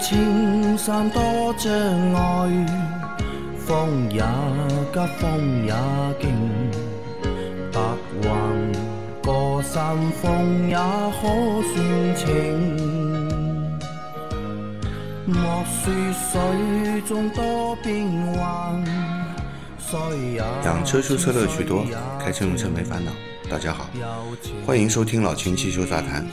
青山多障碍，风也急，风也劲，白云过山峰也可算情。莫说水中多变幻，水也养车修车乐趣多，开车用车没烦恼。大家好，欢迎收听老秦汽修杂谈，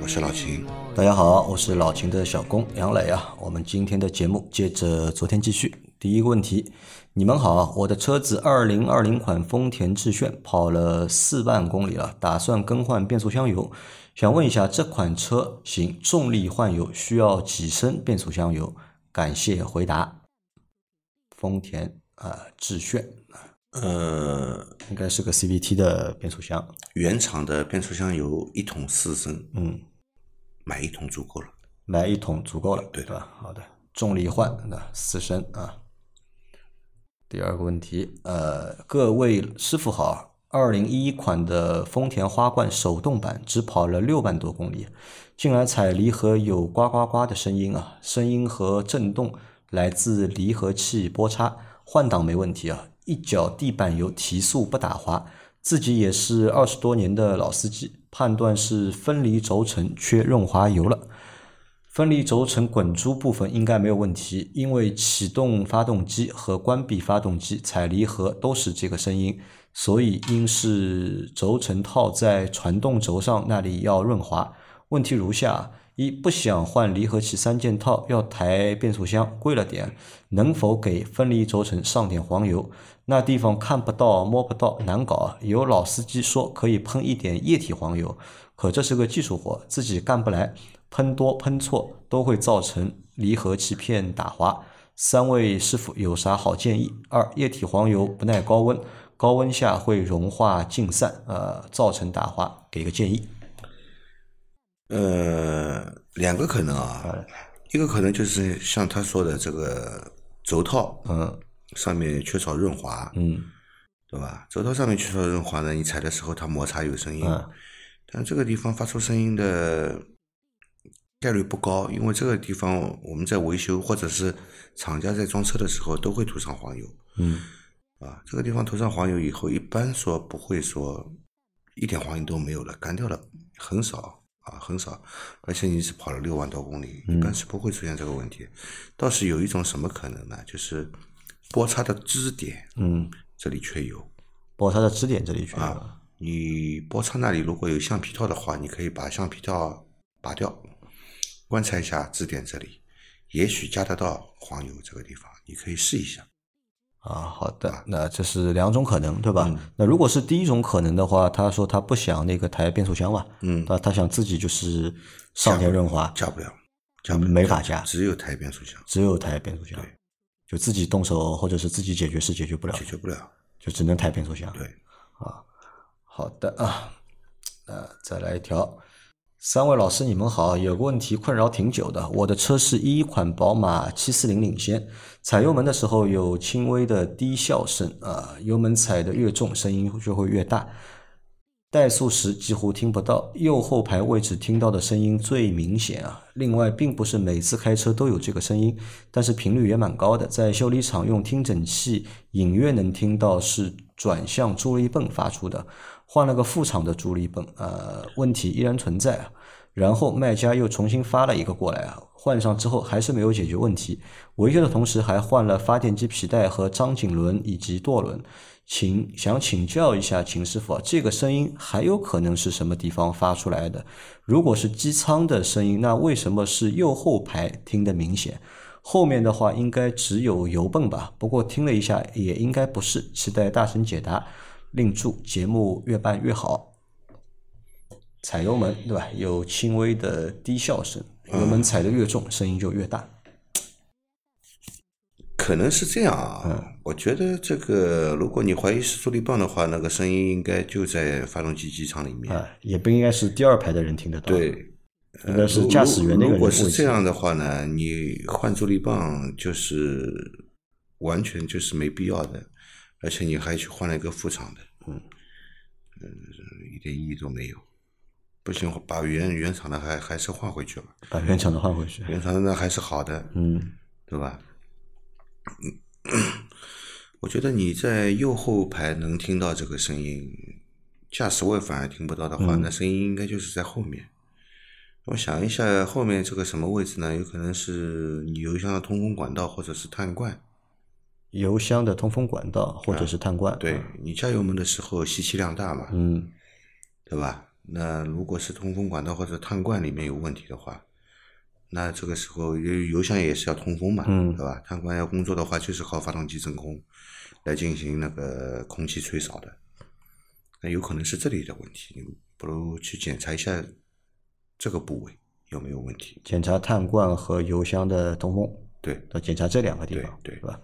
我是老秦。大家好，我是老秦的小工杨磊啊。我们今天的节目接着昨天继续。第一个问题，你们好，我的车子二零二零款丰田致炫跑了四万公里了，打算更换变速箱油，想问一下这款车型重力换油需要几升变速箱油？感谢回答。丰田啊，致炫呃，应该是个 CVT 的变速箱，原厂的变速箱油一桶四升，嗯，买一桶足够了。买一桶足够了，对吧？好的，重力换那四升啊。第二个问题，呃，各位师傅好，二零一一款的丰田花冠手动版只跑了六万多公里，近来踩离合有呱呱呱的声音啊，声音和震动来自离合器波叉，换挡没问题啊，一脚地板油提速不打滑，自己也是二十多年的老司机，判断是分离轴承缺润滑油了。分离轴承滚珠部分应该没有问题，因为启动发动机和关闭发动机踩离合都是这个声音，所以应是轴承套在传动轴上那里要润滑。问题如下：一、不想换离合器三件套，要抬变速箱，贵了点，能否给分离轴承上点黄油？那地方看不到摸不到，难搞啊。有老司机说可以喷一点液体黄油，可这是个技术活，自己干不来。喷多喷错都会造成离合器片打滑。三位师傅有啥好建议？二、液体黄油不耐高温，高温下会融化净散，呃，造成打滑，给个建议。呃，两个可能啊，一个可能就是像他说的这个轴套，嗯。上面缺少润滑，嗯。对吧？轴套上面缺少润滑呢，你踩的时候它摩擦有声音，嗯。但这个地方发出声音的概率不高，因为这个地方我们在维修或者是厂家在装车的时候都会涂上黄油，嗯。啊，这个地方涂上黄油以后，一般说不会说一点黄油都没有了，干掉了很少啊，很少，而且你只跑了六万多公里，一般是不会出现这个问题。倒是有一种什么可能呢？就是波叉的支点嗯，这里缺油波叉的支点这里去。啊，你波叉那里如果有橡皮套的话，你可以把橡皮套拔掉，观察一下支点这里，也许加得到黄油这个地方，你可以试一下。啊，好的，那这是两种可能，对吧？嗯那如果是第一种可能的话，他说他不想那个抬变速箱嘛，嗯他他想自己就是上点润滑，加不了，加不了，没法加只有抬变速箱只有抬变速箱，对，就自己动手或者是自己解决是解决不了解，决不了。就只能抬变速箱。对，啊好的啊，那，再来一条。三位老师，你们好。有个问题困扰挺久的，我的车是一款宝马七四零领先，踩油门的时候有轻微的低笑声啊，油门踩得越重，声音就会越大。怠速时几乎听不到，右后排位置听到的声音最明显啊。另外，并不是每次开车都有这个声音，但是频率也蛮高的。在修理厂用听诊器隐约能听到是转向助力泵发出的。换了个副厂的助力泵，呃，问题依然存在。然后卖家又重新发了一个过来啊，换上之后还是没有解决问题。维修的同时还换了发电机皮带和张紧轮以及舵轮。请想请教一下秦师傅，这个声音还有可能是什么地方发出来的？如果是机舱的声音，那为什么是右后排听得明显？后面的话应该只有油泵吧？不过听了一下，也应该不是。期待大神解答，另祝节目越办越好。踩油门对吧？有轻微的低笑声，油门踩得越重，声音就越大。可能是这样啊。嗯我觉得这个，如果你怀疑是助力泵的话，那个声音应该就在发动机机舱里面。啊，也不应该是第二排的人听得到。，对，应该是驾驶员那个如果。是这样的话呢，你换助力泵就是完全就是没必要的，而且你还去换了一个副厂的，嗯嗯，一点意义都没有。不行，把原原厂的还还是换回去吧，把原厂的换回去。原厂的那还是好的，嗯，对吧？我觉得你在右后排能听到这个声音，驾驶位反而听不到的话，那声音应该就是在后面。我想一下，后面这个什么位置呢？有可能是你油箱的通风管道或者是碳罐。油箱的通风管道或者是碳罐。对你加油门的时候吸气量大嘛，嗯，对吧？那如果是通风管道或者碳罐里面有问题的话，那这个时候油油箱也是要通风嘛，嗯对吧？碳罐要工作的话，就是靠发动机真空来进行那个空气吹扫的。那有可能是这里的问题，你不如去检查一下这个部位有没有问题。检查碳罐和油箱的通风，对要检查这两个地方，对对吧？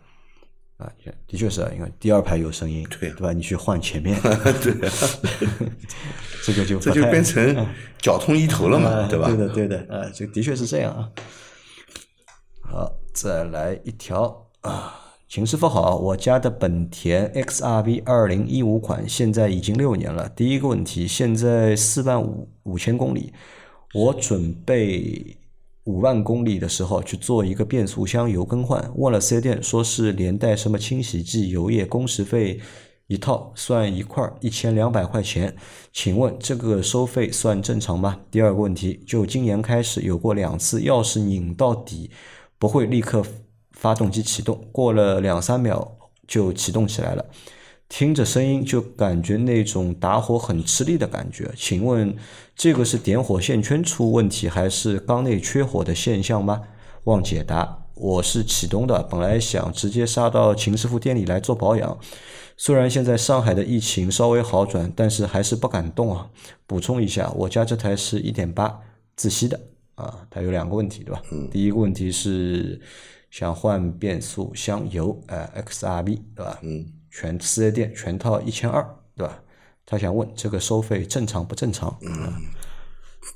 啊，的确是啊，因为第二排有声音，对啊吧？你去换前面，对，这个就这就变成 脚痛医头了嘛，啊对吧？对的，对的，啊，这的确是这样啊。好，再来一条啊，秦师傅好，我家的本田 XRV 二零一五款现在已经六年了。第一个问题，现在四万五五千公里，我准备五万公里的时候去做一个变速箱油更换，问了四 S 店，说是连带什么清洗剂、油液、工时费一套算一块一千两百块钱，请问这个收费算正常吗？第二个问题，就今年开始有过两次，钥匙拧到底不会立刻发动机启动，过了两三秒就启动起来了。听着声音就感觉那种打火很吃力的感觉，请问这个是点火线圈出问题，还是缸内缺火的现象吗？望解答。我是启东的，本来想直接杀到秦师傅店里来做保养，虽然现在上海的疫情稍微好转，但是还是不敢动啊。补充一下，我家这台是一点八自吸的啊，它有两个问题，对吧？第一个问题是想换变速箱油，呃，XRV，对吧？嗯，全四 S 店全套一千二，对吧？他想问这个收费正常不正常？嗯，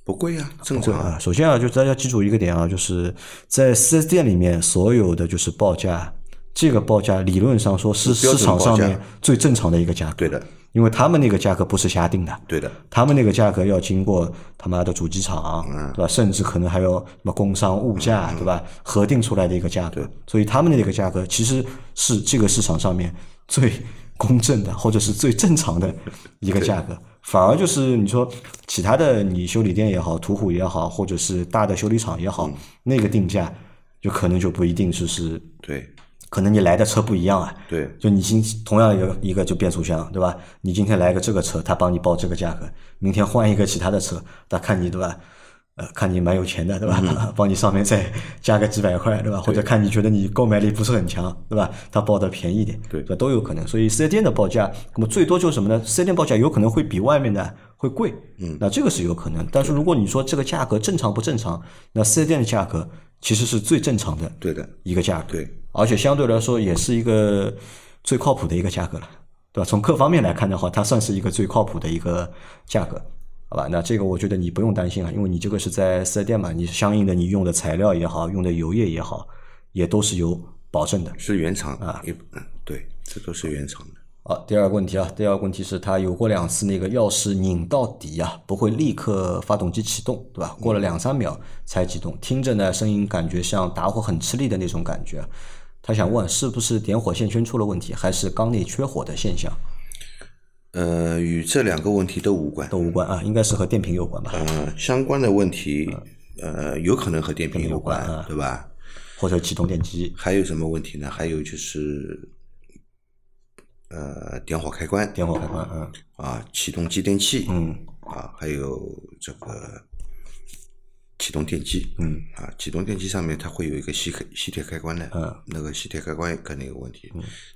不贵啊、正常啊。啊，首先啊，就大家记住一个点啊，就是在四 S 店里面所有的就是报价，这个报价理论上说是市场上面最正常的一个价格。对的，因为他们那个价格不是瞎定的，对的，他们那个价格要经过他妈的主机厂，嗯对吧？甚至可能还有什么工商物价，对吧？核定出来的一个价格，所以他们的那个价格其实是这个市场上面最公正的，或者是最正常的一个价格。反而就是你说其他的，你修理店也好，途虎也好，或者是大的修理厂也好，嗯那个定价就可能就不一定就是对可能你来的车不一样啊，对就你今同样一个一个就变速箱，对吧？你今天来个这个车，他帮你报这个价格，明天换一个其他的车，他看你对吧？呃，看你蛮有钱的，对吧？嗯 帮你上面再加个几百块，对吧？或者看你觉得你购买力不是很强，对吧？他报的便宜一点，对吧？都有可能。所以四 S 店的报价，那么最多就是什么呢？四 S 店报价有可能会比外面的会贵，嗯，那这个是有可能。但是如果你说这个价格正常不正常，那四 S 店的价格其实是最正常的，对的，一个价格，对，而且相对来说也是一个最靠谱的一个价格了，对吧？从各方面来看的话，它算是一个最靠谱的一个价格，好吧？那这个我觉得你不用担心啊，因为你这个是在四 S 店嘛，你相应的你用的材料也好，用的油液也好，也都是有保证的。是原厂啊，也嗯，对，这都是原厂的。好，第二个问题啊，第二个问题是它有过两次那个钥匙拧到底啊，不会立刻发动机启动，对吧？过了两三秒才启动，听着呢声音感觉像打火很吃力的那种感觉。他想问是不是点火线圈出了问题，还是缸内缺火的现象？呃，与这两个问题都无关。都无关啊，应该是和电瓶有关吧，呃，相关的问题，呃，有可能和电瓶有关，对吧？或者启动电机、还有什么问题呢？还有就是，呃，点火开关。点火开关，嗯。啊，启动继电器，嗯。啊，还有这个启动电机，嗯。啊，启动电机上面它会有一个吸开吸铁开关的，嗯，那个吸铁开关肯定有问题，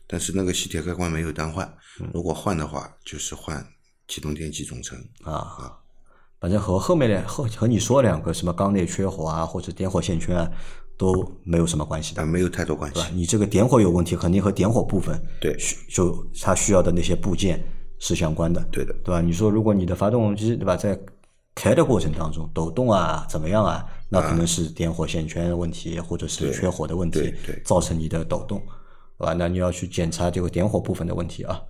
但是那个吸铁开关没有单换，如果换的话，就是换启动电机总成，啊。啊，反正和后面的和和你说两个什么缸内缺火啊，或者点火线圈啊，都没有什么关系的。但没有太多关系？，你这个点火有问题，肯定和点火部分对。需就它需要的那些部件是相关的，对的。对吧？你说如果你的发动机对吧，在开的过程当中抖动啊怎么样啊，那可能是点火线圈的问题，或者是缺火的问题造成你的抖动，对吧？那你要去检查这个点火部分的问题啊。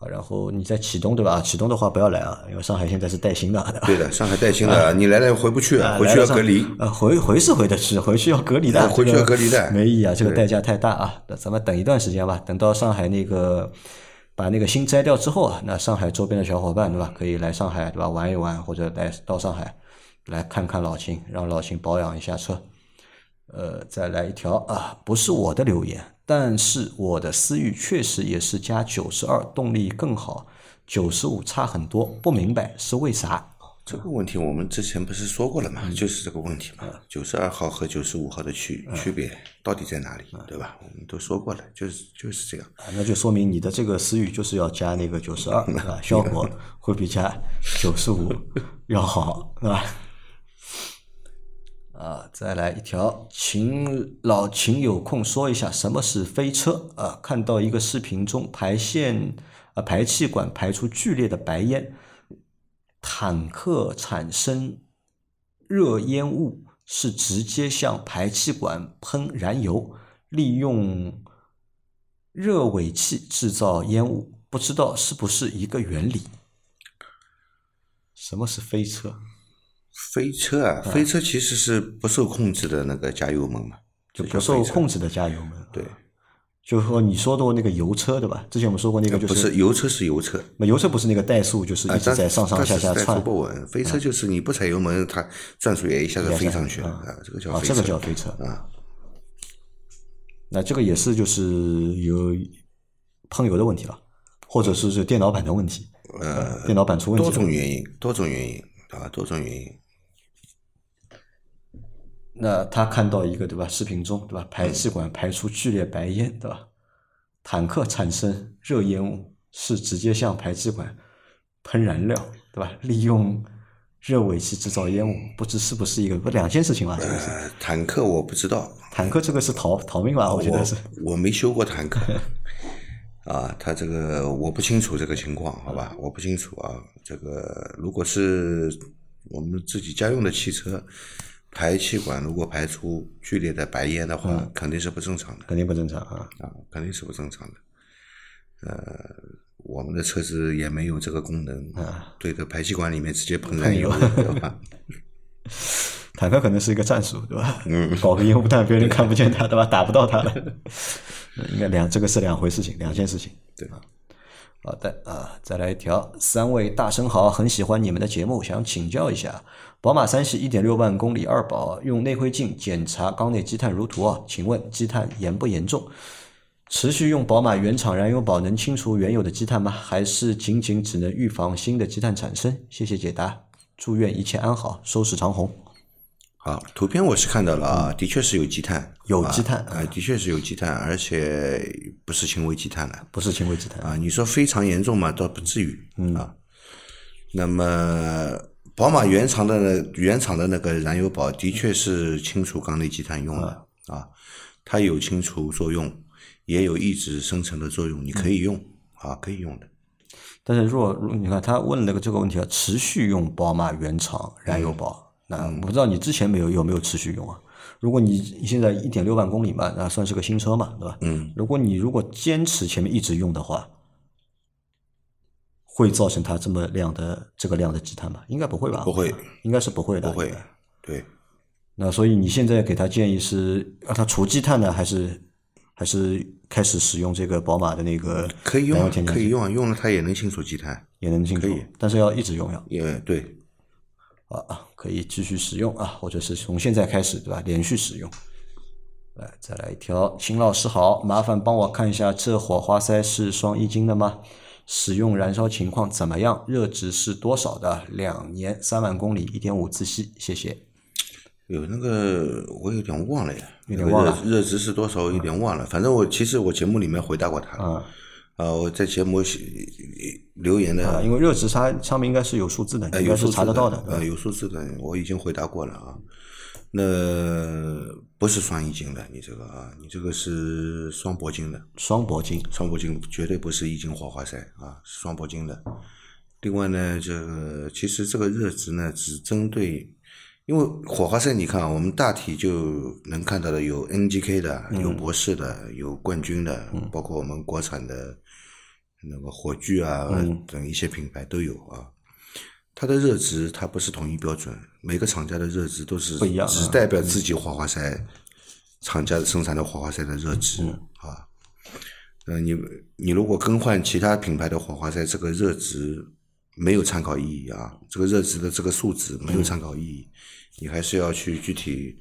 啊，然后你在启动对吧？启动的话不要来啊，因为上海现在是带薪的，对吧？对的，上海带薪的，你来了回不去，回去要隔离。呃，回回是回得去，回去要隔离的，回去要隔离的，没意义啊，这个代价太大啊。那咱们等一段时间吧，等到上海那个把那个心摘掉之后啊，那上海周边的小伙伴对吧，可以来上海对吧玩一玩，或者来到上海来看看老秦，让老秦保养一下车。呃，再来一条啊，不是我的留言，但是我的思域确实也是加九十二，动力更好，九十五差很多，不明白是为啥？这个问题我们之前不是说过了嘛，就是这个问题嘛，九十二号和九十五号的区区别到底在哪里，对吧？我们都说过了，就是就是这样。啊，那就说明你的这个思域就是要加那个九十二，啊，效果会比加九十五 要好，是吧？啊，再来一条，请老秦有空说一下什么是飞车啊？看到一个视频中排线啊排气管排出剧烈的白烟，坦克产生热烟雾是直接向排气管喷燃油，利用热尾气制造烟雾，不知道是不是一个原理？什么是飞车？飞车啊，飞车其实是不受控制的那个加油门嘛，就不受控制的加油门。对，就是说你说的那个油车对吧？之前我们说过那个就是油车是油车，那油车不是那个怠速，就是一直在上上下下窜不稳。飞车就是你不踩油门，它转速也一下子飞上去了啊，这个叫这个叫飞车啊。那这个也是就是有喷油的问题了，或者是是电脑板的问题，呃，电脑板出问题。多种原因，多种原因啊，多种原因。那他看到一个对吧？视频中对吧？排气管排出剧烈白烟对吧？坦克产生热烟雾是直接向排气管喷燃料对吧？利用热尾气制造烟雾，不知是不是一个不两件事情吧？坦克我不知道，坦克这个是逃逃命吧？我觉得是。我没修过坦克 啊，他这个我不清楚这个情况，好吧？我不清楚啊，这个如果是我们自己家用的汽车。排气管如果排出剧烈的白烟的话，肯定是不正常的。肯定不正常啊！啊，肯定是不正常的。呃，我们的车子也没有这个功能啊，对着排气管里面直接喷燃油，对吧？坦克可能是一个战术，对吧？嗯，搞个烟雾弹，别人看不见他，对吧？打不到他了。应该两，这个是两回事情，两件事情，对吧？好的啊，再来一条，三位大生好，很喜欢你们的节目，想请教一下，宝马三系一点六万公里二保，用内窥镜检查缸内积碳如图啊，请问积碳严不严重？持续用宝马原厂燃油宝能清除原有的积碳吗？还是仅仅只能预防新的积碳产生？谢谢解答，祝愿一切安好，收视长虹。好，图片我是看到了啊，的确是有积碳，有积碳，啊，的确是有积碳，而且不是轻微积碳了，不是轻微积碳啊。你说非常严重嘛，倒不至于啊。那么，宝马原厂的原厂的那个燃油宝的确是清除缸内积碳用的啊，它有清除作用，也有抑制生成的作用，你可以用啊，可以用的。但是，如果你看他问了个这个问题啊，持续用宝马原厂燃油宝。那我不知道你之前没有有没有持续用啊？如果你现在一点六万公里嘛，那算是个新车嘛，对吧？嗯。如果你如果坚持前面一直用的话，会造成它这么量的这个量的积碳吗？应该不会吧？不会，应该是不会的。不会，对。那所以你现在给他建议是让他除积碳呢，还是还是开始使用这个宝马的那个可以用，可以用啊，用了它也能清除积碳，也能清除，但是要一直用呀。也对。啊，可以继续使用啊，或者是从现在开始，对吧？连续使用。来，再来一条，秦老师好，麻烦帮我看一下这火花塞是双一金的吗？使用燃烧情况怎么样？热值是多少的？两年三万公里，一点五自吸，谢谢。有那个我有点忘了呀，有点忘了。热值是多少？有点忘了。反正我其实我节目里面回答过他。啊。啊，我在节目留言的啊，因为热值它上面应该是有数字的，应该是查得到的。呃，有数字的，我已经回答过了啊。那不是双一金的，你这个啊，你这个是双铂金的。双铂金，双铂金绝对不是一金火花塞啊，是双铂金的。另外呢，这个其实这个热值呢，只针对，因为火花塞，你看啊，我们大体就能看到的有 NGK 的，有博士的，有冠军的，包括我们国产的。那个火炬啊嗯等一些品牌都有啊。它的热值它不是统一标准，每个厂家的热值都是不一样啊只代表自己火花塞厂家生产的火花塞的热值、嗯啊。呃，你你如果更换其他品牌的火花塞，这个热值没有参考意义啊，这个热值的这个数值没有参考意义，你还是要去具体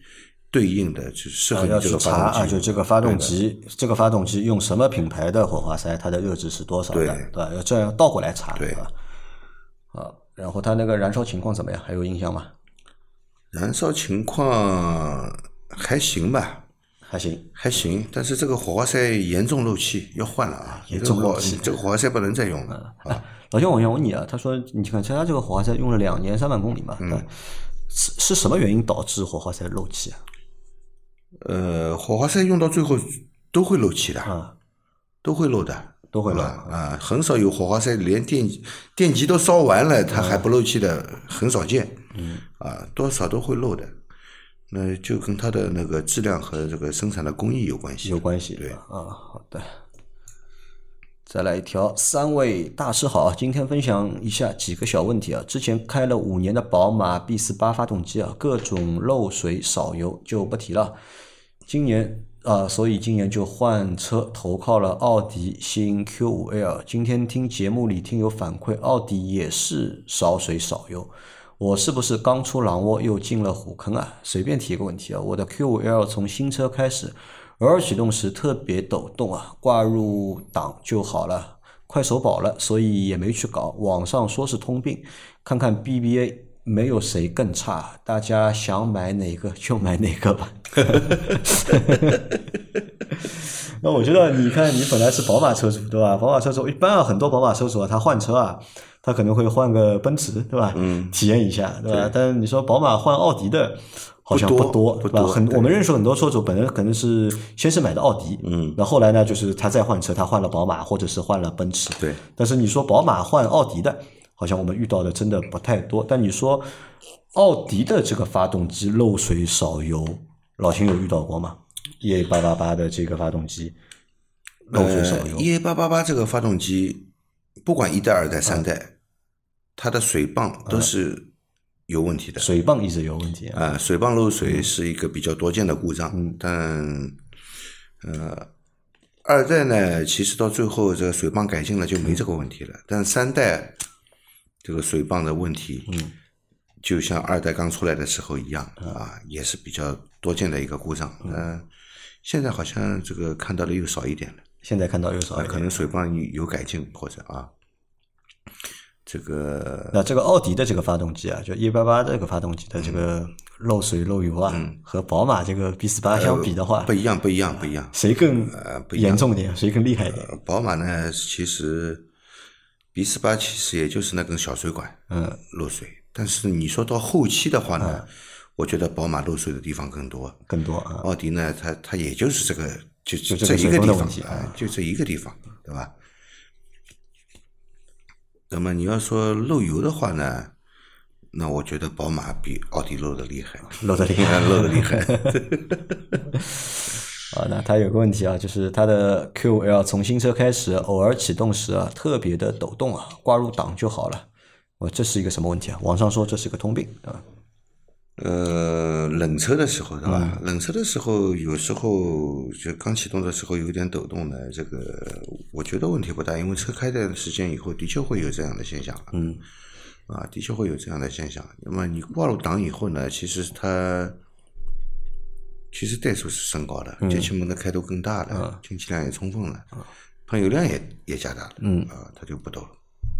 对应的，就适合啊要这个查啊，发动机。就这个发动机，这个发动机用什么品牌的火花塞，它的热值是多少的，对对吧？要这样倒过来查，对吧？啊，然后它那个燃烧情况怎么样？还有印象吗？燃烧情况还行吧，还行，还行，但是这个火花塞严重漏气，要换了啊！严重漏气这个火花塞不能再用了啊！老兄，我想问你啊，他说你看他这个火花塞用了两年三万公里嘛，嗯是是什么原因导致火花塞漏气啊？呃，火花塞用到最后都会漏气的，啊，都会漏的，都会漏啊啊！很少有火花塞连电电极都烧完了，它还不漏气的，很少见。嗯，啊，多少都会漏的，那就跟它的那个质量和这个生产的工艺有关系。有关系对啊，好的。再来一条，三位大师好啊，今天分享一下几个小问题啊。之前开了五年的宝马 B 四八发动机啊，各种漏水少油就不提了。今年啊、所以今年就换车，投靠了奥迪新 Q 五 L。今天听节目里听友反馈，奥迪也是少水少油。我是不是刚出狼窝又进了虎坑啊？随便提一个问题啊，我的 Q 五 L 从新车开始，偶尔启动时特别抖动啊，挂入档就好了，快手保了，所以也没去搞。网上说是通病，看看 BBA 没有谁更差，大家想买哪个就买哪个吧。那我觉得，你看，你本来是宝马车主，对吧？宝马车主一般啊，很多宝马车主啊，他换车啊，他可能会换个奔驰，对吧？嗯，体验一下，对吧？但是你说宝马换奥迪的，好像不多多，对吧？很，我们认识很多车主，本来可能是先是买的奥迪，嗯，那后来呢，就是他再换车，他换了宝马，或者是换了奔驰，对。但是你说宝马换奥迪的，好像我们遇到的真的不太多。但你说奥迪的这个发动机漏水少油，老秦有遇到过吗？EA 八八八的这个发动机漏水少油，E A 八八八这个发动机，不管一代、二代、三代，它的水泵都是有问题的。水泵一直有问题啊。啊，水泵漏水是一个比较多见的故障，嗯但呃，二代呢，其实到最后这个水泵改进了就没这个问题了，但三代这个水泵的问题，嗯，就像二代刚出来的时候一样啊，也是比较多见的一个故障，嗯、现在好像这个看到的又少一点了。现在看到又少啊，一点。可能水泵有有改进或者啊，这个那这个奥迪的这个发动机啊，就一八八这个发动机的这个漏水漏油啊，和宝马这个 B 四八相比的话不，一样，不一样，不一样。谁更呃不严重一点？谁更厉害一点？呃宝马呢，其实 B 四八其实也就是那根小水管嗯，漏水，但是你说到后期的话呢，我觉得宝马漏水的地方更多。更多啊。奥迪呢，它它也就是这个，就就这一个地方啊就这一个地方，对吧？那么你要说漏油的话呢，那我觉得宝马比奥迪漏的厉害，漏的厉害，漏的厉害。啊，那它有个问题啊，就是它的 Q5L 从新车开始，偶尔启动时啊，特别的抖动啊，挂入档就好了。我这是一个什么问题啊？网上说这是个通病啊。呃，冷车的时候，对吧？嗯冷车的时候，有时候就刚启动的时候有点抖动呢，这个我觉得问题不大，因为车开段时间以后，的确会有这样的现象。嗯，啊，的确会有这样的现象。那么你挂入档以后呢，其实它其实怠速是升高的，节气门的开度更大了，进气量也充分了，喷油量也也加大了。嗯啊，它就不抖了。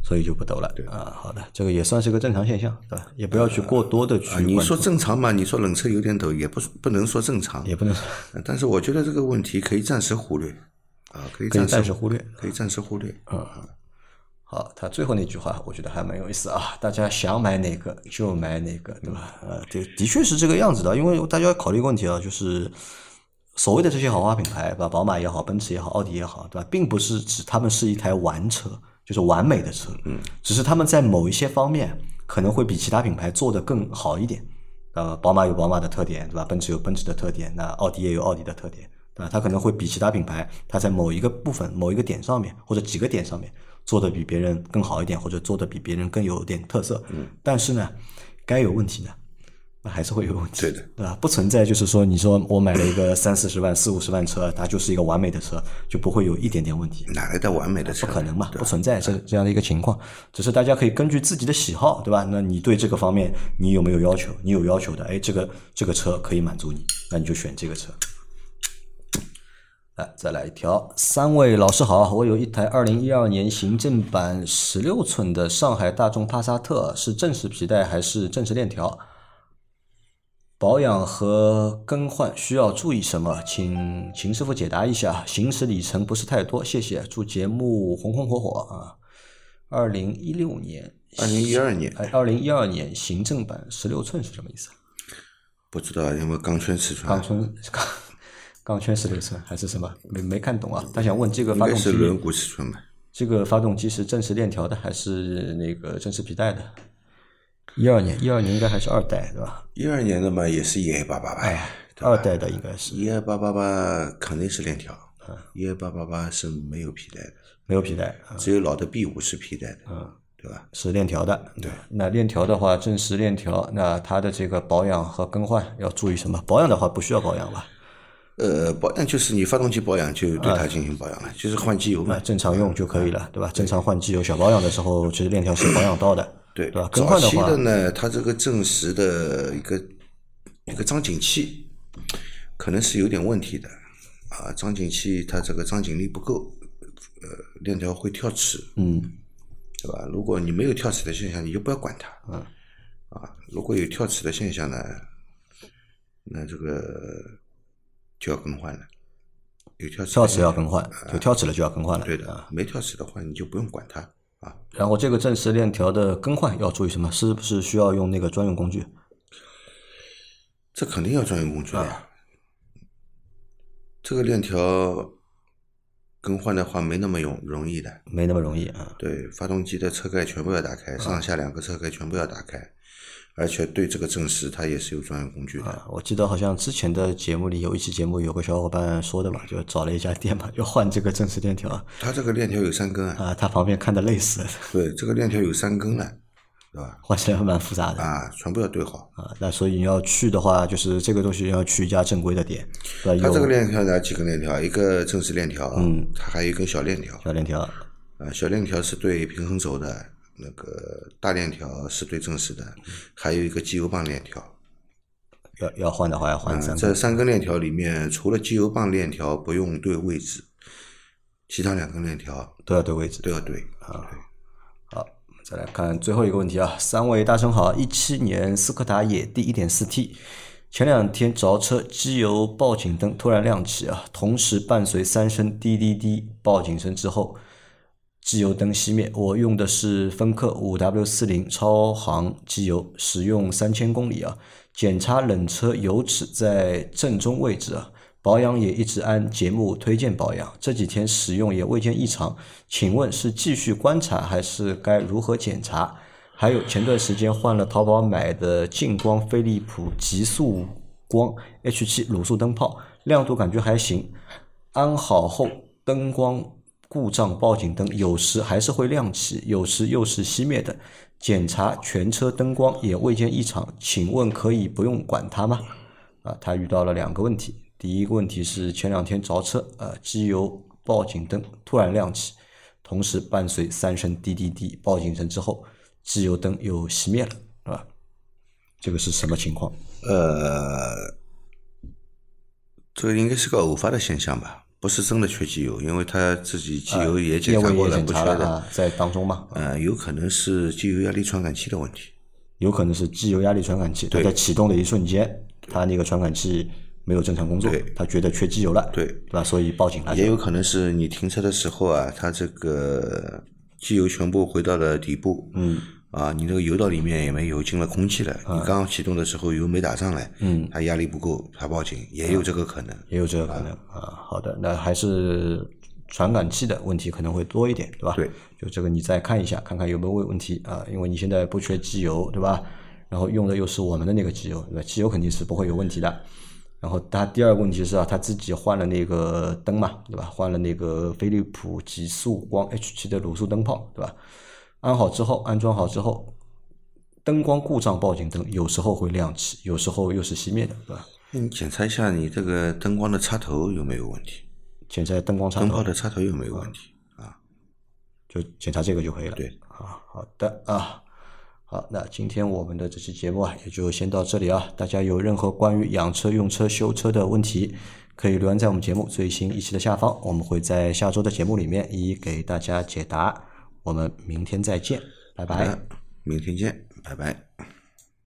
所以就不抖了。对啊，好的，这个也算是个正常现象，对吧？也不要去过多的去啊，你说，正常嘛？你说冷车有点抖，也不是不能说正常，也不能呃但是我觉得这个问题可以暂时忽略，啊，可以暂暂时忽略。可以暂时忽略。嗯好，他最后那句话我觉得还蛮有意思啊，大家想买哪个就买哪个，对吧？呃，对，的确是这个样子的，因为大家要考虑一个问题啊，就是所谓的这些豪华品牌，对吧？宝马也好，奔驰也好，奥迪也好，对吧？并不是指他们是一台玩车，就是完美的车，嗯，只是他们在某一些方面可能会比其他品牌做的更好一点。呃，宝马有宝马的特点，对吧？奔驰有奔驰的特点，那奥迪也有奥迪的特点，对吧？它可能会比其他品牌，它在某一个部分、某一个点上面或者几个点上面做的比别人更好一点，或者做的比别人更有点特色。嗯，但是呢，该有问题的，那还是会有问题。对的，对吧？不存在就是说，你说我买了一个三四十万、四五十万车，它就是一个完美的车，就不会有一点点问题。哪来的完美的车？不可能嘛，不存在这这样的一个情况，只是大家可以根据自己的喜好，对吧？那你对这个方面你有没有要求？你有要求的，哎，这个这个车可以满足你，那你就选这个车。来，再来一条。三位老师好，我有一台二零一二年行政版十六寸的上海大众帕萨特，是正时皮带还是正时链条？保养和更换需要注意什么？请秦师傅解答一下。行驶里程不是太多，谢谢。祝节目红红火火啊！二零一六年，二零一二年哎，二零一二年行政版十六寸是什么意思？不知道，因为钢圈尺寸，钢圈钢钢圈十六寸还是什么？没没看懂啊。他想问这个发动机是，轮毂尺寸吧？这个发动机是正时链条的还是那个正时皮带的？一二年，一二年应该还是二代对吧？一二年的嘛也是一 A 八八八，哎，二代的应该是一 A 八八八肯定是链条，嗯一 A 八八八是没有皮带的，没有皮带，啊只有老的 B 五是皮带的，嗯，对吧？是链条的。对，那链条的话，正时链条，那它的这个保养和更换要注意什么？保养的话不需要保养吧？呃，保养就是你发动机保养就对它进行保养了，就是换机油嘛那。正常用就可以了，对吧？正常换机油，小保养的时候，其实链条是保养到的，对？更早期换的话，的呢，它这个正时的一个一个张紧器可能是有点问题的啊，张紧器它这个张紧力不够，呃，链条会跳齿，嗯，对吧？如果你没有跳齿的现象，你就不要管它，嗯，啊，如果有跳齿的现象呢，那这个就要更换了，有跳齿的跳齿要更换，有跳齿了就要更换了。对的啊。，没跳齿的话你就不用管它啊。然后这个正时链条的更换要注意什么？是不是需要用那个专用工具？这肯定要专用工具的啊。这个链条更换的话没那么容容易的，没那么容易啊。对，发动机的车盖全部要打开，上下两个车盖全部要打开，而且对这个正时它也是有专用工具的。啊，我记得好像之前的节目里有一期节目，有个小伙伴说的嘛，就找了一家店嘛，要换这个正时链条它这个链条有三根啊，啊，他旁边看的累死了，对，这个链条有三根了，对吧？换起来蛮复杂的啊，全部要对好。啊。那所以你要去的话，就是这个东西要去一家正规的店，对？它这个链条哪，几根链条？一个正时链条，嗯，它还有一根小链条，小链条，啊，小链条是对平衡轴的，那个大链条是对正时的，还有一个机油棒链条。要要换的话要换啊三个。这三根链条里面，除了机油棒链条不用对位置，其他两根链条都要对位置。都要对啊。好，再来看最后一个问题啊，三位大神好，一七年斯柯达野地一点四 T，前两天着车，机油报警灯突然亮起啊，同时伴随三声滴滴滴报警声之后，机油灯熄灭。我用的是芬克五 W 四零超航机油，使用三千公里啊，检查冷车油尺在正中位置啊。保养也一直按节目推荐保养，这几天使用也未见异常。请问是继续观察，还是该如何检查？还有前段时间换了淘宝买的近光飞利浦极速光 H 7卤素灯泡，亮度感觉还行。安好后，灯光故障报警灯有时还是会亮起，有时又是熄灭的。检查全车灯光也未见异常，请问可以不用管它吗？啊，他遇到了两个问题。第一个问题是前两天着车，呃，机油报警灯突然亮起，同时伴随三声滴滴滴报警声之后，机油灯又熄灭了，是吧？这个是什么情况？呃，这应该是个偶发的现象吧，不是真的缺机油，因为他自己机油也检查过了，检不缺的。在当中嘛，呃，有可能是机油压力传感器的问题。有可能是机油压力传感器，它对在启动的一瞬间，它那个传感器没有正常工作对，它觉得缺机油了，对对吧？所以报警了。也有可能是你停车的时候啊，它这个机油全部回到了底部，嗯，啊，你这个油道里面也没油，进了空气了。你刚刚启动的时候油没打上来，嗯，它压力不够，它报警也有这个可能。也有这个可能啊。好的，那还是传感器的问题可能会多一点，对吧？对，就这个你再看一下，看看有没有问题啊？因为你现在不缺机油，对吧？然后用的又是我们的那个机油，对吧？机油肯定是不会有问题的。然后他第二个问题是啊，他自己换了那个灯嘛，对吧？换了那个飞利浦极速光 H 7的卤素灯泡，对吧？安好之后，安装好之后，灯光故障报警灯有时候会亮起，有时候又是熄灭的，对吧？那你检查一下你这个灯光的插头有没有问题，检查灯光插头灯泡，的插头有没有问题啊？就检查这个就可以了。对啊，好的啊，好，那今天我们的这期节目啊，也就先到这里啊。大家有任何关于养车、用车、修车的问题，可以留言在我们节目最新一期的下方，我们会在下周的节目里面一一给大家解答。我们明天再见，拜拜。明天见，拜拜。